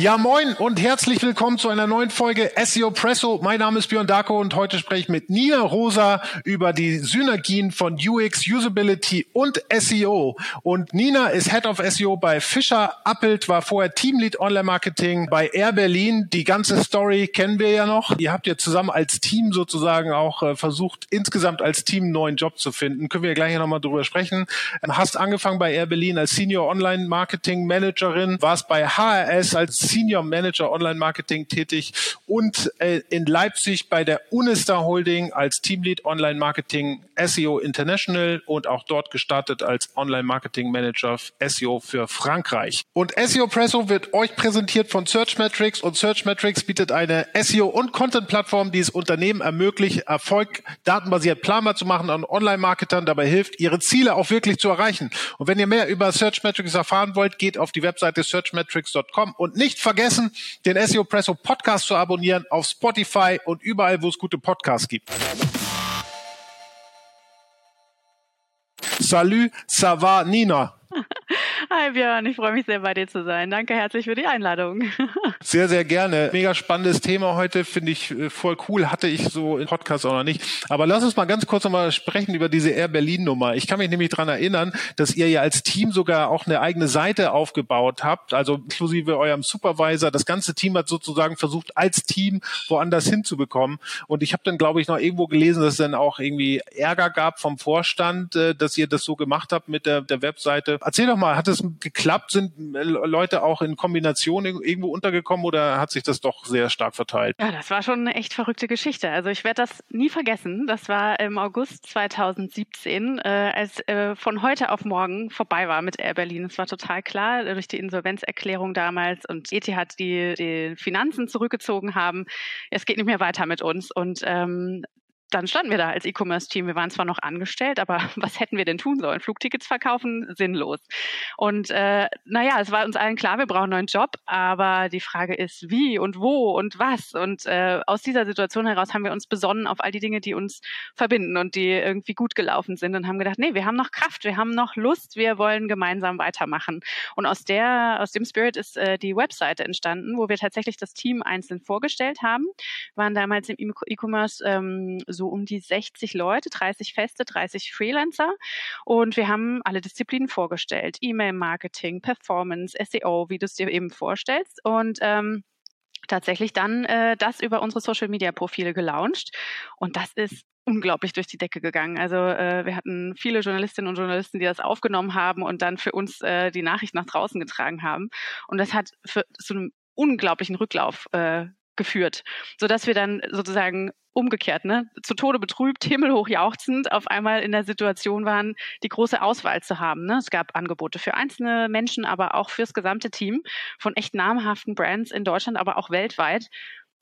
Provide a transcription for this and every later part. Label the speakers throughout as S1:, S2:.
S1: Ja, moin und herzlich willkommen zu einer neuen Folge SEO Presso. Mein Name ist Björn Darko und heute spreche ich mit Nina Rosa über die Synergien von UX, Usability und SEO. Und Nina ist Head of SEO bei Fischer Appelt, war vorher Teamlead Online Marketing bei Air Berlin. Die ganze Story kennen wir ja noch. Ihr habt ja zusammen als Team sozusagen auch äh, versucht, insgesamt als Team einen neuen Job zu finden. Können wir ja gleich nochmal drüber sprechen. Ähm, hast angefangen bei Air Berlin als Senior Online Marketing Managerin, warst bei HRS als Senior Manager Online Marketing tätig und äh, in Leipzig bei der Unistar Holding als Teamlead Online Marketing SEO International und auch dort gestartet als Online Marketing Manager SEO für Frankreich. Und SEO Presso wird euch präsentiert von Searchmetrics und Searchmetrics bietet eine SEO und Content Plattform, die es Unternehmen ermöglicht, Erfolg datenbasiert planbar zu machen und Online-Marketern dabei hilft, ihre Ziele auch wirklich zu erreichen. Und wenn ihr mehr über Searchmetrics erfahren wollt, geht auf die Webseite searchmetrics.com und nicht vergessen, den SEO Presso Podcast zu abonnieren auf Spotify und überall, wo es gute Podcasts gibt. Salut, ça va, Nina?
S2: Hi Björn, ich freue mich sehr bei dir zu sein. Danke herzlich für die Einladung.
S1: Sehr, sehr gerne. Mega spannendes Thema heute, finde ich äh, voll cool. Hatte ich so im Podcast auch noch nicht. Aber lass uns mal ganz kurz nochmal sprechen über diese Air Berlin Nummer. Ich kann mich nämlich dran erinnern, dass ihr ja als Team sogar auch eine eigene Seite aufgebaut habt, also inklusive eurem Supervisor. Das ganze Team hat sozusagen versucht, als Team woanders hinzubekommen. Und ich habe dann, glaube ich, noch irgendwo gelesen, dass es dann auch irgendwie Ärger gab vom Vorstand, äh, dass ihr das so gemacht habt mit der, der Webseite. Erzähl doch mal, hat es geklappt? Sind Leute auch in Kombination irgendwo untergekommen oder hat sich das doch sehr stark verteilt?
S2: Ja, das war schon eine echt verrückte Geschichte. Also ich werde das nie vergessen. Das war im August 2017, äh, als äh, von heute auf morgen vorbei war mit Air Berlin. Es war total klar durch die Insolvenzerklärung damals und ETH die, die Finanzen zurückgezogen haben. Es geht nicht mehr weiter mit uns und ähm, dann standen wir da als E-Commerce-Team. Wir waren zwar noch angestellt, aber was hätten wir denn tun sollen? Flugtickets verkaufen? Sinnlos. Und äh, naja, es war uns allen klar, wir brauchen einen neuen Job, aber die Frage ist, wie und wo und was. Und äh, aus dieser Situation heraus haben wir uns besonnen auf all die Dinge, die uns verbinden und die irgendwie gut gelaufen sind und haben gedacht, nee, wir haben noch Kraft, wir haben noch Lust, wir wollen gemeinsam weitermachen. Und aus der, aus dem Spirit ist äh, die Webseite entstanden, wo wir tatsächlich das Team einzeln vorgestellt haben. Wir waren damals im E-Commerce ähm, so um die 60 Leute, 30 Feste, 30 Freelancer. Und wir haben alle Disziplinen vorgestellt. E-Mail-Marketing, Performance, SEO, wie du es dir eben vorstellst. Und ähm, tatsächlich dann äh, das über unsere Social-Media-Profile gelauncht. Und das ist unglaublich durch die Decke gegangen. Also äh, wir hatten viele Journalistinnen und Journalisten, die das aufgenommen haben und dann für uns äh, die Nachricht nach draußen getragen haben. Und das hat für, zu einem unglaublichen Rücklauf äh, geführt, sodass wir dann sozusagen umgekehrt, ne, zu Tode betrübt, himmelhoch jauchzend, auf einmal in der Situation waren, die große Auswahl zu haben. Ne? Es gab Angebote für einzelne Menschen, aber auch fürs gesamte Team von echt namhaften Brands in Deutschland, aber auch weltweit.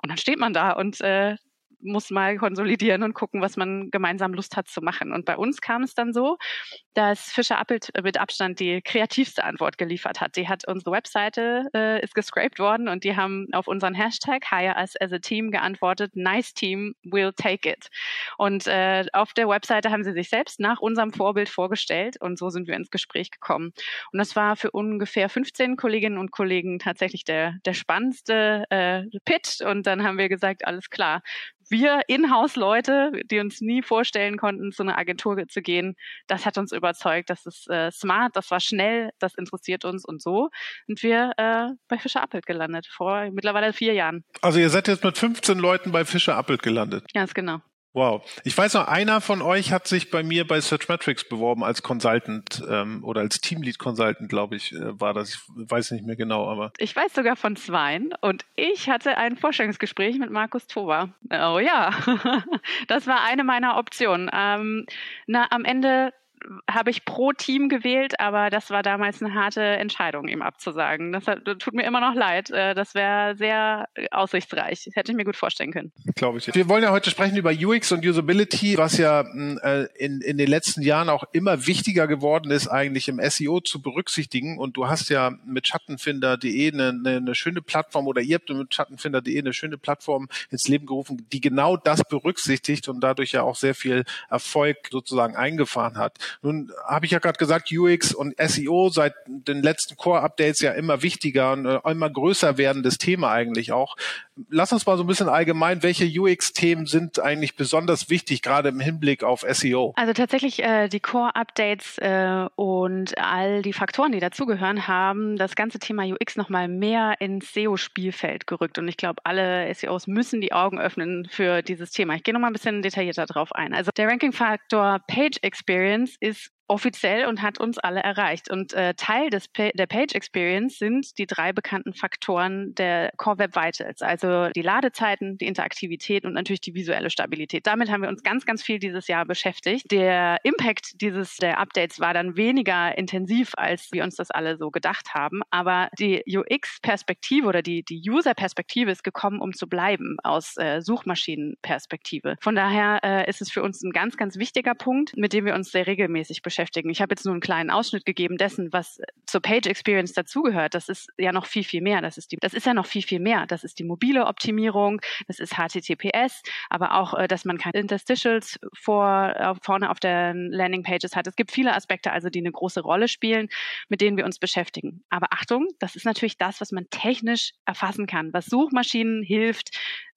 S2: Und dann steht man da und äh, muss mal konsolidieren und gucken, was man gemeinsam Lust hat zu machen. Und bei uns kam es dann so, dass Fischer Appelt mit Abstand die kreativste Antwort geliefert hat. Die hat unsere Webseite äh, ist gescraped worden und die haben auf unseren Hashtag Hire Us as a Team geantwortet, Nice Team, we'll take it. Und äh, auf der Webseite haben sie sich selbst nach unserem Vorbild vorgestellt und so sind wir ins Gespräch gekommen. Und das war für ungefähr 15 Kolleginnen und Kollegen tatsächlich der, der spannendste äh, Pitch. Und dann haben wir gesagt, alles klar, wir Inhouse-Leute, die uns nie vorstellen konnten, zu einer Agentur zu gehen, das hat uns überzeugt. Das ist äh, smart, das war schnell, das interessiert uns und so sind wir äh, bei Fischer Appelt gelandet, vor mittlerweile vier Jahren.
S1: Also ihr seid jetzt mit 15 Leuten bei Fischer Appelt gelandet.
S2: Ganz genau.
S1: Wow. Ich weiß noch, einer von euch hat sich bei mir bei Searchmetrics beworben als Consultant ähm, oder als Teamlead Consultant, glaube ich, äh, war das. Ich weiß nicht mehr genau, aber.
S2: Ich weiß sogar von zweien und ich hatte ein Vorstellungsgespräch mit Markus Toba. Oh ja, das war eine meiner Optionen. Ähm, na, am Ende habe ich pro Team gewählt, aber das war damals eine harte Entscheidung, ihm abzusagen. Das, hat, das tut mir immer noch leid. Äh, das wäre sehr aussichtsreich. Hätte ich mir gut vorstellen können.
S1: Glaube ich. Wir wollen ja heute sprechen über UX und Usability, was ja hm, äh, in, in den letzten Jahren auch immer wichtiger geworden ist, eigentlich im SEO zu berücksichtigen. Und du hast ja mit Schattenfinder.de eine, eine schöne Plattform oder ihr habt mit Schattenfinder.de eine schöne Plattform ins Leben gerufen, die genau das berücksichtigt und dadurch ja auch sehr viel Erfolg sozusagen eingefahren hat. Nun habe ich ja gerade gesagt, UX und SEO seit den letzten Core-Updates ja immer wichtiger und äh, immer größer werdendes Thema eigentlich auch. Lass uns mal so ein bisschen allgemein, welche UX-Themen sind eigentlich besonders wichtig, gerade im Hinblick auf SEO?
S2: Also tatsächlich äh, die Core-Updates äh, und all die Faktoren, die dazugehören, haben das ganze Thema UX nochmal mehr ins SEO-Spielfeld gerückt. Und ich glaube, alle SEOs müssen die Augen öffnen für dieses Thema. Ich gehe nochmal ein bisschen detaillierter drauf ein. Also der Ranking-Faktor Page Experience ist offiziell und hat uns alle erreicht. Und äh, Teil des pa der Page Experience sind die drei bekannten Faktoren der Core Web Vitals, also die Ladezeiten, die Interaktivität und natürlich die visuelle Stabilität. Damit haben wir uns ganz, ganz viel dieses Jahr beschäftigt. Der Impact dieses der Updates war dann weniger intensiv, als wir uns das alle so gedacht haben. Aber die UX-Perspektive oder die, die User-Perspektive ist gekommen, um zu bleiben aus äh, Suchmaschinenperspektive. Von daher äh, ist es für uns ein ganz, ganz wichtiger Punkt, mit dem wir uns sehr regelmäßig beschäftigen beschäftigen. Ich habe jetzt nur einen kleinen Ausschnitt gegeben dessen, was zur Page Experience dazugehört. Das ist ja noch viel, viel mehr. Das ist, die, das ist ja noch viel, viel mehr. Das ist die mobile Optimierung, das ist HTTPS, aber auch, äh, dass man keine Interstitials vor, äh, vorne auf den Landing Pages hat. Es gibt viele Aspekte, also die eine große Rolle spielen, mit denen wir uns beschäftigen. Aber Achtung, das ist natürlich das, was man technisch erfassen kann, was Suchmaschinen hilft,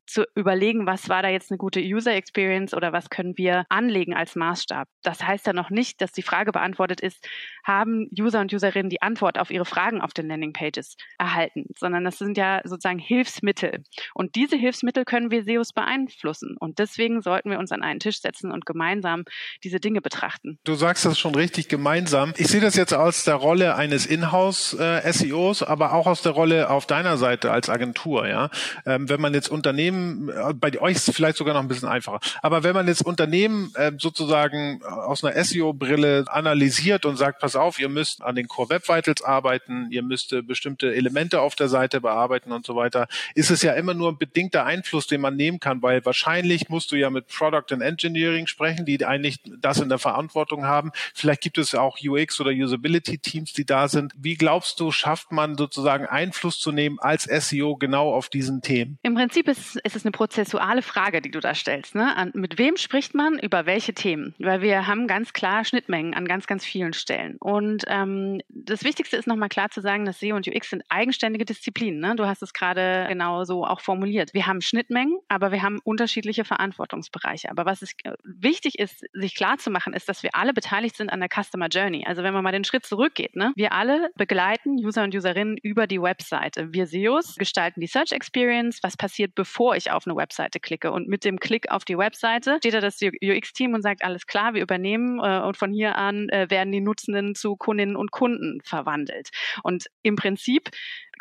S2: zu überlegen, was war da jetzt eine gute User Experience oder was können wir anlegen als Maßstab. Das heißt ja noch nicht, dass die Frage beantwortet ist, haben User und Userinnen die Antwort auf ihre Fragen auf den Landing Pages erhalten, sondern das sind ja sozusagen Hilfsmittel. Und diese Hilfsmittel können wir SEOs beeinflussen. Und deswegen sollten wir uns an einen Tisch setzen und gemeinsam diese Dinge betrachten.
S1: Du sagst das schon richtig gemeinsam. Ich sehe das jetzt aus der Rolle eines Inhouse-SEOs, äh, aber auch aus der Rolle auf deiner Seite als Agentur. Ja, ähm, wenn man jetzt Unternehmen äh, bei euch ist es vielleicht sogar noch ein bisschen einfacher. Aber wenn man jetzt Unternehmen äh, sozusagen aus einer SEO-Brille analysiert und sagt, pass auf, ihr müsst an den Core Web Vitals arbeiten, ihr müsst äh, bestimmte Elemente auf der Seite bearbeiten und so weiter, ist es ja immer nur ein bedingter Einfluss, den man nehmen kann, weil wahrscheinlich musst du ja mit Product and Engineering sprechen, die eigentlich das in der Verantwortung haben. Vielleicht gibt es auch UX oder Usability Teams, die da sind. Wie glaubst du, schafft man sozusagen Einfluss zu nehmen als SEO genau auf diesen Themen?
S2: Im Prinzip ist es ist eine prozessuale Frage, die du da stellst. Ne? An, mit wem spricht man über welche Themen? Weil wir haben ganz klar Schnittmengen an ganz, ganz vielen Stellen. Und ähm, das Wichtigste ist nochmal klar zu sagen, dass SEO und UX sind eigenständige Disziplinen. Ne? Du hast es gerade genau so auch formuliert. Wir haben Schnittmengen, aber wir haben unterschiedliche Verantwortungsbereiche. Aber was ist, äh, wichtig ist, sich klar zu machen, ist, dass wir alle beteiligt sind an der Customer Journey. Also wenn man mal den Schritt zurückgeht, ne? wir alle begleiten User und Userinnen über die Webseite. Wir SEOs gestalten die Search Experience. Was passiert, bevor ich ich auf eine Webseite klicke. Und mit dem Klick auf die Webseite steht da das UX-Team und sagt, alles klar, wir übernehmen äh, und von hier an äh, werden die Nutzenden zu Kundinnen und Kunden verwandelt. Und im Prinzip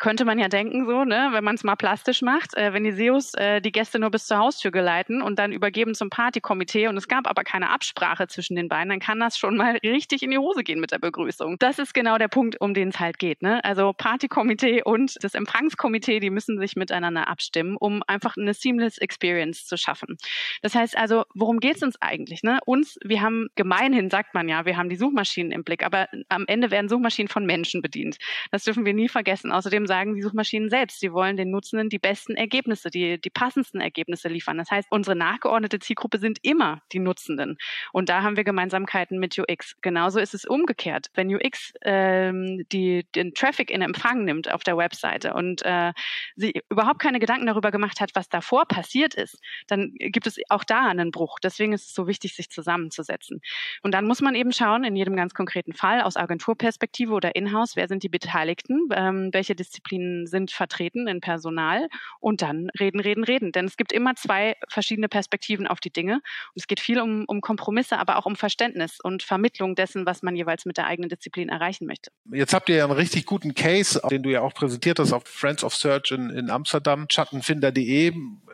S2: könnte man ja denken, so, ne, wenn man es mal plastisch macht, äh, wenn die SEOs äh, die Gäste nur bis zur Haustür geleiten und dann übergeben zum Partykomitee und es gab aber keine Absprache zwischen den beiden, dann kann das schon mal richtig in die Hose gehen mit der Begrüßung. Das ist genau der Punkt, um den es halt geht. Ne? Also Partykomitee und das Empfangskomitee, die müssen sich miteinander abstimmen, um einfach eine seamless Experience zu schaffen. Das heißt also, worum geht es uns eigentlich? Ne? Uns, wir haben gemeinhin, sagt man ja, wir haben die Suchmaschinen im Blick, aber am Ende werden Suchmaschinen von Menschen bedient. Das dürfen wir nie vergessen. Außerdem sagen die Suchmaschinen selbst. Sie wollen den Nutzenden die besten Ergebnisse, die, die passendsten Ergebnisse liefern. Das heißt, unsere nachgeordnete Zielgruppe sind immer die Nutzenden. Und da haben wir Gemeinsamkeiten mit UX. Genauso ist es umgekehrt. Wenn UX ähm, die, den Traffic in Empfang nimmt auf der Webseite und äh, sie überhaupt keine Gedanken darüber gemacht hat, was davor passiert ist, dann gibt es auch da einen Bruch. Deswegen ist es so wichtig, sich zusammenzusetzen. Und dann muss man eben schauen, in jedem ganz konkreten Fall, aus Agenturperspektive oder Inhouse, wer sind die Beteiligten, ähm, welche Disziplinen Disziplinen sind vertreten in Personal und dann reden, reden, reden. Denn es gibt immer zwei verschiedene Perspektiven auf die Dinge. Und es geht viel um, um Kompromisse, aber auch um Verständnis und Vermittlung dessen, was man jeweils mit der eigenen Disziplin erreichen möchte.
S1: Jetzt habt ihr ja einen richtig guten Case, den du ja auch präsentiert hast auf Friends of Search in, in Amsterdam, schattenfinder.de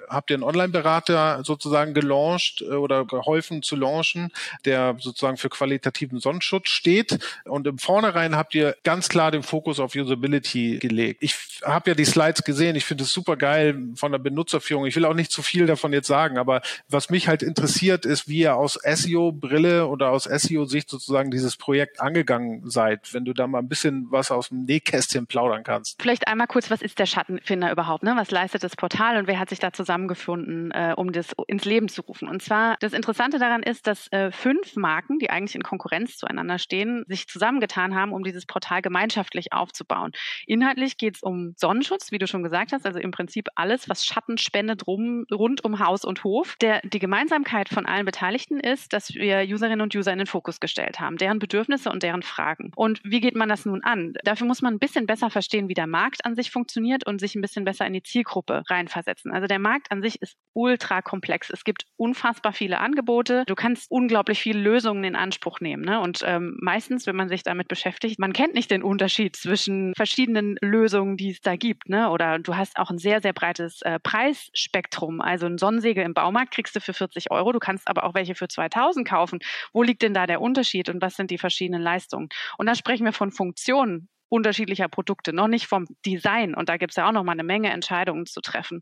S1: habt ihr einen Online-Berater sozusagen gelauncht äh, oder geholfen zu launchen, der sozusagen für qualitativen Sonnenschutz steht. Und im Vornherein habt ihr ganz klar den Fokus auf Usability gelegt. Ich habe ja die Slides gesehen. Ich finde es super geil von der Benutzerführung. Ich will auch nicht zu viel davon jetzt sagen, aber was mich halt interessiert, ist, wie ihr aus SEO-Brille oder aus SEO-Sicht sozusagen dieses Projekt angegangen seid. Wenn du da mal ein bisschen was aus dem Nähkästchen plaudern kannst.
S2: Vielleicht einmal kurz, was ist der Schattenfinder überhaupt? Ne? Was leistet das Portal und wer hat sich da zusammen zusammengefunden, äh, um das ins Leben zu rufen. Und zwar, das Interessante daran ist, dass äh, fünf Marken, die eigentlich in Konkurrenz zueinander stehen, sich zusammengetan haben, um dieses Portal gemeinschaftlich aufzubauen. Inhaltlich geht es um Sonnenschutz, wie du schon gesagt hast, also im Prinzip alles, was Schatten spendet rum, rund um Haus und Hof. Der, die Gemeinsamkeit von allen Beteiligten ist, dass wir Userinnen und User in den Fokus gestellt haben, deren Bedürfnisse und deren Fragen. Und wie geht man das nun an? Dafür muss man ein bisschen besser verstehen, wie der Markt an sich funktioniert und sich ein bisschen besser in die Zielgruppe reinversetzen. Also der Markt an sich ist ultra komplex. Es gibt unfassbar viele Angebote. Du kannst unglaublich viele Lösungen in Anspruch nehmen. Ne? Und ähm, meistens, wenn man sich damit beschäftigt, man kennt nicht den Unterschied zwischen verschiedenen Lösungen, die es da gibt. Ne? Oder du hast auch ein sehr, sehr breites äh, Preisspektrum. Also ein Sonnensegel im Baumarkt kriegst du für 40 Euro. Du kannst aber auch welche für 2000 kaufen. Wo liegt denn da der Unterschied und was sind die verschiedenen Leistungen? Und da sprechen wir von Funktionen unterschiedlicher Produkte, noch nicht vom Design. Und da gibt es ja auch noch mal eine Menge Entscheidungen zu treffen.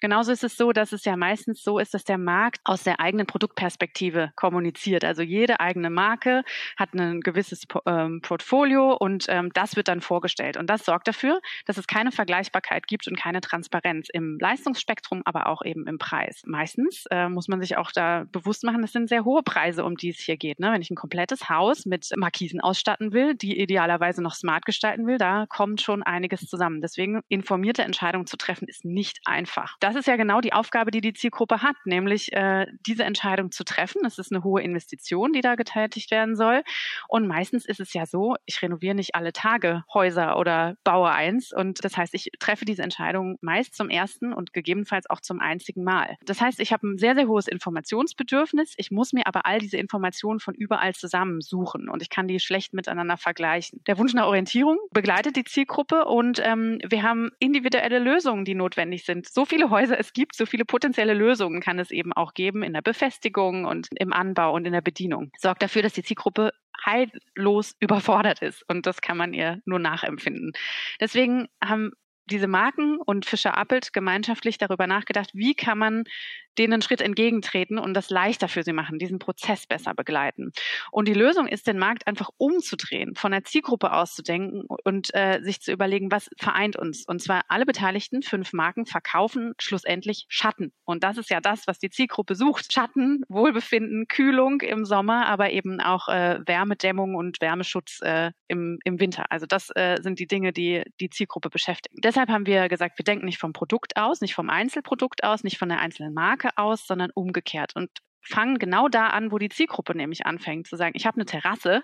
S2: Genauso ist es so, dass es ja meistens so ist, dass der Markt aus der eigenen Produktperspektive kommuniziert. Also jede eigene Marke hat ein gewisses ähm, Portfolio und ähm, das wird dann vorgestellt. Und das sorgt dafür, dass es keine Vergleichbarkeit gibt und keine Transparenz im Leistungsspektrum, aber auch eben im Preis. Meistens äh, muss man sich auch da bewusst machen, das sind sehr hohe Preise, um die es hier geht. Ne? Wenn ich ein komplettes Haus mit Markisen ausstatten will, die idealerweise noch smart gestalten gestalten will, da kommt schon einiges zusammen. Deswegen informierte Entscheidungen zu treffen, ist nicht einfach. Das ist ja genau die Aufgabe, die die Zielgruppe hat, nämlich äh, diese Entscheidung zu treffen. Es ist eine hohe Investition, die da getätigt werden soll. Und meistens ist es ja so, ich renoviere nicht alle Tage Häuser oder baue eins. Und das heißt, ich treffe diese Entscheidung meist zum ersten und gegebenenfalls auch zum einzigen Mal. Das heißt, ich habe ein sehr, sehr hohes Informationsbedürfnis. Ich muss mir aber all diese Informationen von überall zusammensuchen und ich kann die schlecht miteinander vergleichen. Der Wunsch nach Orientierung Orientierung begleitet die Zielgruppe und ähm, wir haben individuelle Lösungen, die notwendig sind. So viele Häuser es gibt, so viele potenzielle Lösungen kann es eben auch geben in der Befestigung und im Anbau und in der Bedienung. Sorgt dafür, dass die Zielgruppe heillos überfordert ist und das kann man ihr nur nachempfinden. Deswegen haben diese Marken und Fischer Appelt gemeinschaftlich darüber nachgedacht, wie kann man denen einen Schritt entgegentreten und das leichter für sie machen, diesen Prozess besser begleiten. Und die Lösung ist, den Markt einfach umzudrehen, von der Zielgruppe auszudenken und äh, sich zu überlegen, was vereint uns. Und zwar alle Beteiligten, fünf Marken, verkaufen schlussendlich Schatten. Und das ist ja das, was die Zielgruppe sucht. Schatten, Wohlbefinden, Kühlung im Sommer, aber eben auch äh, Wärmedämmung und Wärmeschutz äh, im, im Winter. Also das äh, sind die Dinge, die die Zielgruppe beschäftigen. Deshalb haben wir gesagt, wir denken nicht vom Produkt aus, nicht vom Einzelprodukt aus, nicht von der einzelnen Marke Marke aus, sondern umgekehrt und fangen genau da an, wo die Zielgruppe nämlich anfängt, zu sagen, ich habe eine Terrasse,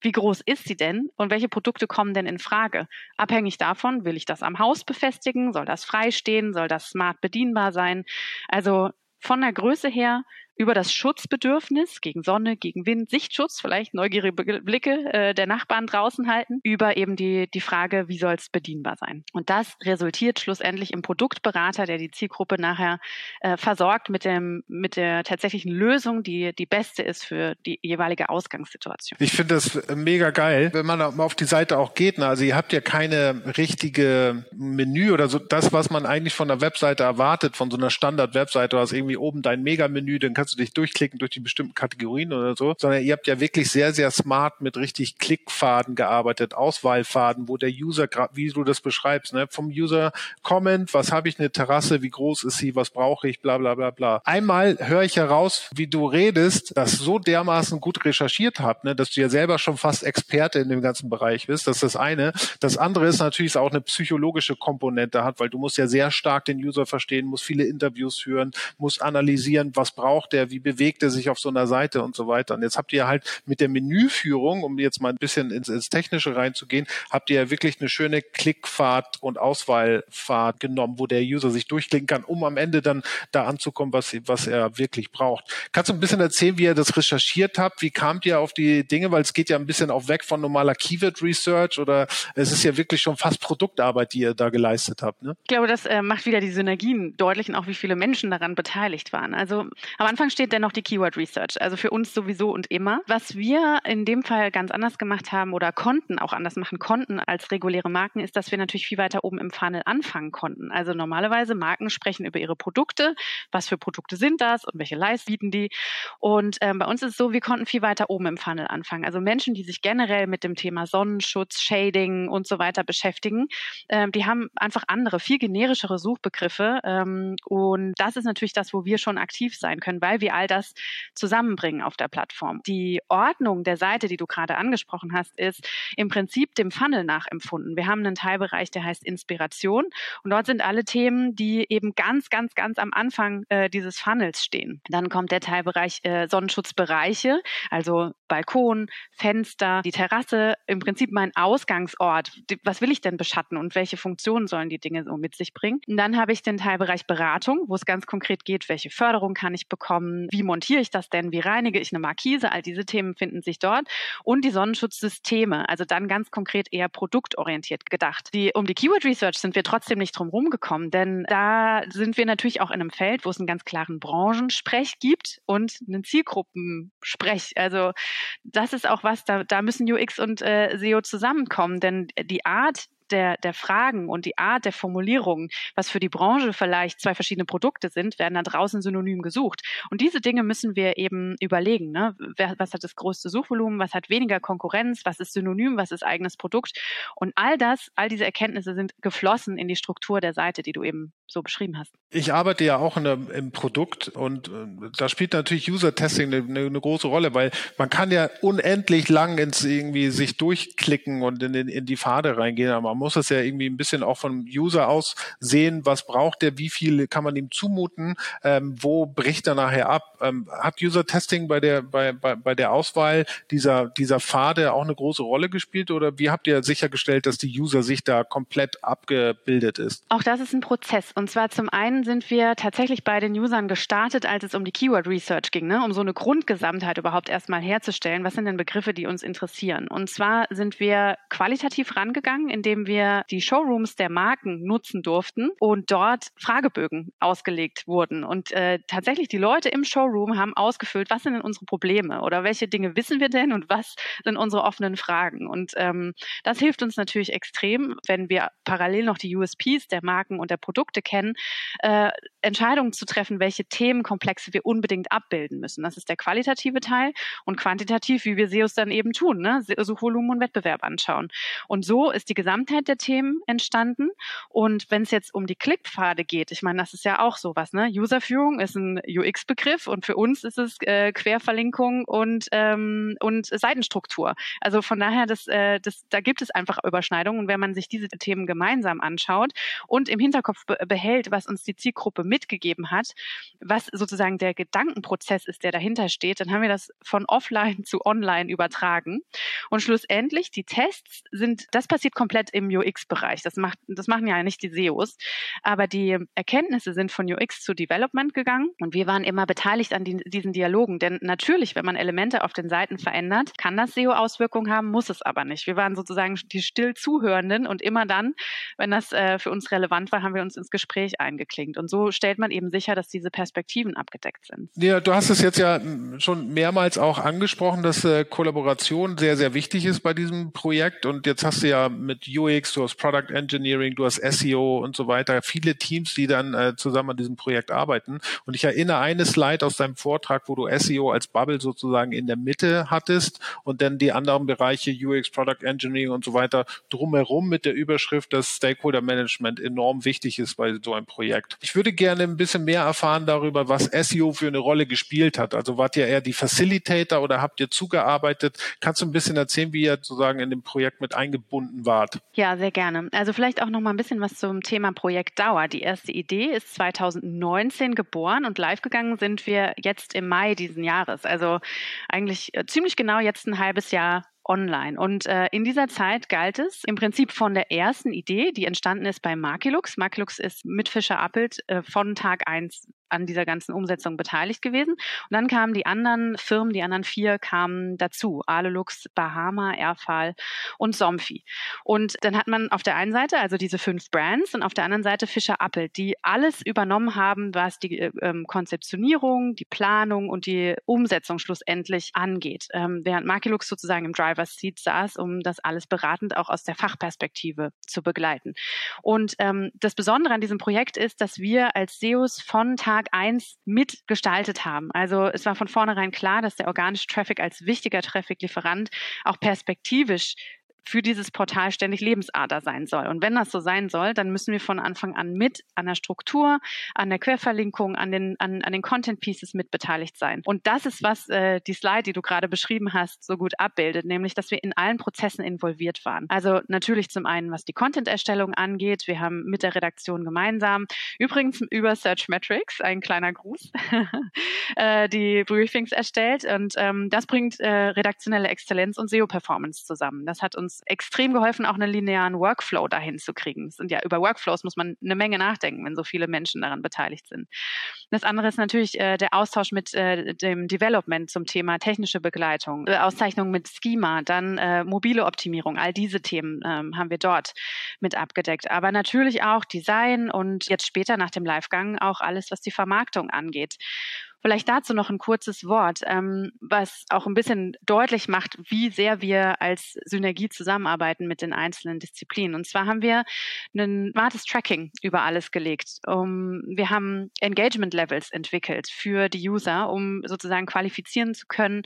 S2: wie groß ist sie denn und welche Produkte kommen denn in Frage? Abhängig davon, will ich das am Haus befestigen, soll das frei stehen, soll das smart bedienbar sein? Also von der Größe her über das Schutzbedürfnis gegen Sonne, gegen Wind, Sichtschutz, vielleicht neugierige Blicke äh, der Nachbarn draußen halten, über eben die, die Frage, wie soll es bedienbar sein. Und das resultiert schlussendlich im Produktberater, der die Zielgruppe nachher äh, versorgt mit, dem, mit der tatsächlichen Lösung, die die beste ist für die jeweilige Ausgangssituation.
S1: Ich finde das mega geil, wenn man auf die Seite auch geht. Ne? Also ihr habt ja keine richtige Menü oder so, das, was man eigentlich von der Webseite erwartet, von so einer Standard-Webseite, du hast irgendwie oben dein Mega-Menü, dann kannst du dich durchklicken durch die bestimmten Kategorien oder so, sondern ihr habt ja wirklich sehr, sehr smart mit richtig Klickfaden gearbeitet, Auswahlfaden, wo der User, wie du das beschreibst, ne, vom User Comment, was habe ich eine Terrasse, wie groß ist sie, was brauche ich, bla bla bla bla. Einmal höre ich heraus, wie du redest, das so dermaßen gut recherchiert habt, ne, dass du ja selber schon fast Experte in dem ganzen Bereich bist. Das ist das eine. Das andere ist natürlich auch eine psychologische Komponente hat, weil du musst ja sehr stark den User verstehen, musst viele Interviews führen, musst analysieren, was braucht der, wie bewegt er sich auf so einer Seite und so weiter. Und jetzt habt ihr halt mit der Menüführung, um jetzt mal ein bisschen ins, ins Technische reinzugehen, habt ihr ja wirklich eine schöne Klickfahrt und Auswahlfahrt genommen, wo der User sich durchklicken kann, um am Ende dann da anzukommen, was, was er wirklich braucht. Kannst du ein bisschen erzählen, wie ihr das recherchiert habt? Wie kamt ihr auf die Dinge? Weil es geht ja ein bisschen auch weg von normaler Keyword Research oder es ist ja wirklich schon fast Produktarbeit, die ihr da geleistet habt. Ne?
S2: Ich glaube, das äh, macht wieder die Synergien deutlich und auch wie viele Menschen daran beteiligt waren. Also am Anfang Anfang steht dennoch die Keyword Research, also für uns sowieso und immer. Was wir in dem Fall ganz anders gemacht haben oder konnten, auch anders machen konnten als reguläre Marken, ist, dass wir natürlich viel weiter oben im Funnel anfangen konnten. Also normalerweise Marken sprechen über ihre Produkte, was für Produkte sind das und welche Leistung bieten die. Und ähm, bei uns ist es so, wir konnten viel weiter oben im Funnel anfangen. Also Menschen, die sich generell mit dem Thema Sonnenschutz, Shading und so weiter beschäftigen, ähm, die haben einfach andere, viel generischere Suchbegriffe. Ähm, und das ist natürlich das, wo wir schon aktiv sein können, weil wir all das zusammenbringen auf der Plattform. Die Ordnung der Seite, die du gerade angesprochen hast, ist im Prinzip dem Funnel nachempfunden. Wir haben einen Teilbereich, der heißt Inspiration und dort sind alle Themen, die eben ganz, ganz, ganz am Anfang äh, dieses Funnels stehen. Dann kommt der Teilbereich äh, Sonnenschutzbereiche, also Balkon, Fenster, die Terrasse, im Prinzip mein Ausgangsort. Was will ich denn beschatten und welche Funktionen sollen die Dinge so mit sich bringen? Und dann habe ich den Teilbereich Beratung, wo es ganz konkret geht, welche Förderung kann ich bekommen, wie montiere ich das denn, wie reinige ich eine Markise, all diese Themen finden sich dort. Und die Sonnenschutzsysteme, also dann ganz konkret eher produktorientiert gedacht. Die, um die Keyword Research sind wir trotzdem nicht drum rumgekommen, denn da sind wir natürlich auch in einem Feld, wo es einen ganz klaren Branchensprech gibt und einen Zielgruppensprech. Also das ist auch was, da, da müssen UX und äh, SEO zusammenkommen, denn die Art, der, der Fragen und die Art der Formulierung, was für die Branche vielleicht zwei verschiedene Produkte sind, werden da draußen synonym gesucht. Und diese Dinge müssen wir eben überlegen. Ne? Was hat das größte Suchvolumen? Was hat weniger Konkurrenz? Was ist synonym? Was ist eigenes Produkt? Und all das, all diese Erkenntnisse sind geflossen in die Struktur der Seite, die du eben so beschrieben hast.
S1: Ich arbeite ja auch der, im Produkt und äh, da spielt natürlich User-Testing eine, eine, große Rolle, weil man kann ja unendlich lang ins irgendwie sich durchklicken und in, in, in die Pfade reingehen, aber man muss es ja irgendwie ein bisschen auch vom User aus sehen, was braucht der, wie viel kann man ihm zumuten, ähm, wo bricht er nachher ab. Ähm, hat User-Testing bei der, bei, bei, bei der Auswahl dieser, dieser Pfade auch eine große Rolle gespielt oder wie habt ihr sichergestellt, dass die User sich da komplett abgebildet ist?
S2: Auch das ist ein Prozess. Und zwar zum einen sind wir tatsächlich bei den Usern gestartet, als es um die Keyword Research ging, ne? um so eine Grundgesamtheit überhaupt erstmal herzustellen. Was sind denn Begriffe, die uns interessieren? Und zwar sind wir qualitativ rangegangen, indem wir die Showrooms der Marken nutzen durften und dort Fragebögen ausgelegt wurden. Und äh, tatsächlich die Leute im Showroom haben ausgefüllt, was sind denn unsere Probleme oder welche Dinge wissen wir denn und was sind unsere offenen Fragen. Und ähm, das hilft uns natürlich extrem, wenn wir parallel noch die USPs der Marken und der Produkte kennen, äh, Entscheidungen zu treffen, welche Themenkomplexe wir unbedingt abbilden müssen. Das ist der qualitative Teil und quantitativ, wie wir SEOs dann eben tun, ne? Suchvolumen und Wettbewerb anschauen. Und so ist die Gesamtheit der Themen entstanden. Und wenn es jetzt um die Klickpfade geht, ich meine, das ist ja auch sowas, ne? Userführung ist ein UX-Begriff und für uns ist es äh, Querverlinkung und, ähm, und Seitenstruktur. Also von daher, das, äh, das, da gibt es einfach Überschneidungen. Und wenn man sich diese Themen gemeinsam anschaut und im Hinterkopf be behält, was uns die Zielgruppe mitgegeben hat, was sozusagen der Gedankenprozess ist, der dahinter steht, dann haben wir das von offline zu online übertragen. Und schlussendlich, die Tests sind, das passiert komplett im UX-Bereich. Das, macht, das machen ja nicht die SEOs. Aber die Erkenntnisse sind von UX zu Development gegangen und wir waren immer beteiligt an die, diesen Dialogen. Denn natürlich, wenn man Elemente auf den Seiten verändert, kann das SEO Auswirkungen haben, muss es aber nicht. Wir waren sozusagen die still Zuhörenden und immer dann, wenn das äh, für uns relevant war, haben wir uns ins Gespräch eingeklinkt. Und so stellt man eben sicher, dass diese Perspektiven abgedeckt sind.
S1: Ja, du hast es jetzt ja schon mehrmals auch angesprochen, dass äh, Kollaboration sehr, sehr wichtig ist bei diesem Projekt. Und jetzt hast du ja mit UX UX, du hast Product Engineering, du hast SEO und so weiter, viele Teams, die dann äh, zusammen an diesem Projekt arbeiten. Und ich erinnere eine Slide aus deinem Vortrag, wo du SEO als Bubble sozusagen in der Mitte hattest und dann die anderen Bereiche UX, Product Engineering und so weiter drumherum mit der Überschrift, dass Stakeholder Management enorm wichtig ist bei so einem Projekt. Ich würde gerne ein bisschen mehr erfahren darüber, was SEO für eine Rolle gespielt hat. Also wart ihr eher die Facilitator oder habt ihr zugearbeitet? Kannst du ein bisschen erzählen, wie ihr sozusagen in dem Projekt mit eingebunden wart?
S2: Ja, sehr gerne. Also vielleicht auch noch mal ein bisschen was zum Thema Projekt Dauer. Die erste Idee ist 2019 geboren und live gegangen sind wir jetzt im Mai diesen Jahres. Also eigentlich äh, ziemlich genau jetzt ein halbes Jahr online. Und äh, in dieser Zeit galt es im Prinzip von der ersten Idee, die entstanden ist bei Markilux. Markilux ist mit Fischer Appelt äh, von Tag eins an dieser ganzen Umsetzung beteiligt gewesen. Und dann kamen die anderen Firmen, die anderen vier kamen dazu. Alelux, Bahama, Airfall und Somfy. Und dann hat man auf der einen Seite also diese fünf Brands und auf der anderen Seite Fischer Appel, die alles übernommen haben, was die äh, ähm, Konzeptionierung, die Planung und die Umsetzung schlussendlich angeht. Ähm, während Makilux sozusagen im Driver's Seat saß, um das alles beratend auch aus der Fachperspektive zu begleiten. Und ähm, das Besondere an diesem Projekt ist, dass wir als SEOs von Tag eins mitgestaltet haben. Also es war von vornherein klar, dass der organische Traffic als wichtiger Traffic-Lieferant auch perspektivisch für dieses Portal ständig Lebensader sein soll. Und wenn das so sein soll, dann müssen wir von Anfang an mit an der Struktur, an der Querverlinkung, an den, an, an den Content Pieces mit beteiligt sein. Und das ist, was äh, die Slide, die du gerade beschrieben hast, so gut abbildet, nämlich, dass wir in allen Prozessen involviert waren. Also natürlich zum einen, was die Content-Erstellung angeht. Wir haben mit der Redaktion gemeinsam, übrigens über Search Metrics, ein kleiner Gruß, äh, die Briefings erstellt. Und ähm, das bringt äh, redaktionelle Exzellenz und SEO-Performance zusammen. Das hat uns uns extrem geholfen, auch einen linearen Workflow dahin zu kriegen. Und ja, über Workflows muss man eine Menge nachdenken, wenn so viele Menschen daran beteiligt sind. Das andere ist natürlich äh, der Austausch mit äh, dem Development zum Thema technische Begleitung, äh, Auszeichnung mit Schema, dann äh, mobile Optimierung. All diese Themen ähm, haben wir dort mit abgedeckt. Aber natürlich auch Design und jetzt später nach dem Livegang auch alles, was die Vermarktung angeht. Vielleicht dazu noch ein kurzes Wort, ähm, was auch ein bisschen deutlich macht, wie sehr wir als Synergie zusammenarbeiten mit den einzelnen Disziplinen. Und zwar haben wir ein smartes Tracking über alles gelegt. Um, wir haben Engagement Levels entwickelt für die User, um sozusagen qualifizieren zu können,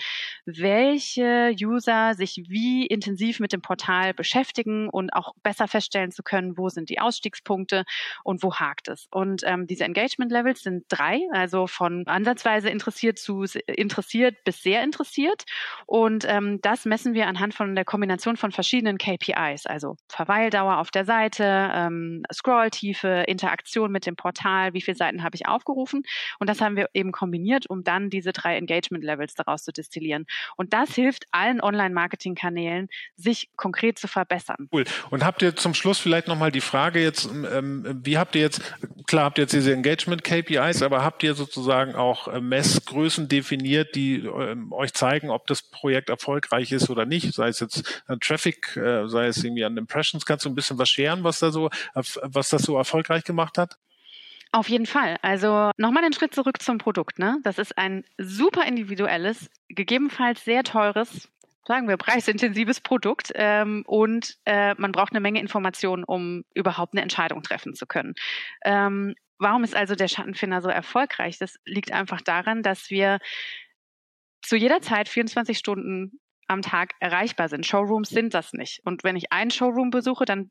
S2: welche User sich wie intensiv mit dem Portal beschäftigen und auch besser feststellen zu können, wo sind die Ausstiegspunkte und wo hakt es. Und ähm, diese Engagement Levels sind drei, also von Ansatz vergleichsweise interessiert zu interessiert bis sehr interessiert. Und ähm, das messen wir anhand von der Kombination von verschiedenen KPIs, also Verweildauer auf der Seite, ähm, Scrolltiefe, Interaktion mit dem Portal, wie viele Seiten habe ich aufgerufen. Und das haben wir eben kombiniert, um dann diese drei Engagement Levels daraus zu destillieren. Und das hilft allen Online-Marketing-Kanälen, sich konkret zu verbessern.
S1: Cool. Und habt ihr zum Schluss vielleicht nochmal die Frage jetzt, ähm, wie habt ihr jetzt, klar habt ihr jetzt diese Engagement KPIs, aber habt ihr sozusagen auch Messgrößen definiert, die äh, euch zeigen, ob das Projekt erfolgreich ist oder nicht. Sei es jetzt an Traffic, äh, sei es irgendwie an Impressions. Kannst du ein bisschen was scheren, was da so, was das so erfolgreich gemacht hat?
S2: Auf jeden Fall. Also nochmal den Schritt zurück zum Produkt. Ne? Das ist ein super individuelles, gegebenenfalls sehr teures, sagen wir, preisintensives Produkt ähm, und äh, man braucht eine Menge Informationen, um überhaupt eine Entscheidung treffen zu können. Ähm, Warum ist also der Schattenfinder so erfolgreich? Das liegt einfach daran, dass wir zu jeder Zeit 24 Stunden am Tag erreichbar sind. Showrooms sind das nicht. Und wenn ich einen Showroom besuche, dann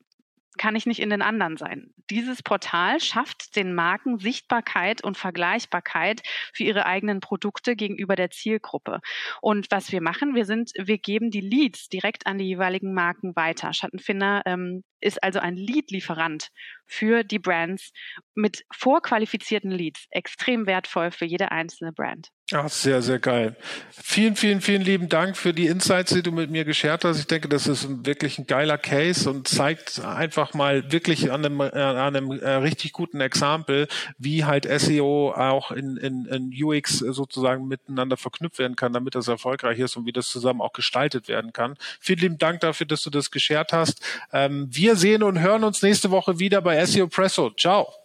S2: kann ich nicht in den anderen sein. Dieses Portal schafft den Marken Sichtbarkeit und Vergleichbarkeit für ihre eigenen Produkte gegenüber der Zielgruppe. Und was wir machen, wir sind, wir geben die Leads direkt an die jeweiligen Marken weiter. Schattenfinder ähm, ist also ein Lead-Lieferant für die Brands mit vorqualifizierten Leads. Extrem wertvoll für jede einzelne Brand.
S1: Ja, sehr, sehr geil. Vielen, vielen, vielen lieben Dank für die Insights, die du mit mir geshared hast. Ich denke, das ist wirklich ein geiler Case und zeigt einfach mal wirklich an einem, äh, an einem äh, richtig guten Exempel, wie halt SEO auch in, in, in UX sozusagen miteinander verknüpft werden kann, damit das erfolgreich ist und wie das zusammen auch gestaltet werden kann. Vielen lieben Dank dafür, dass du das geshared hast. Ähm, wir sehen und hören uns nächste Woche wieder bei SEO Presso. Ciao.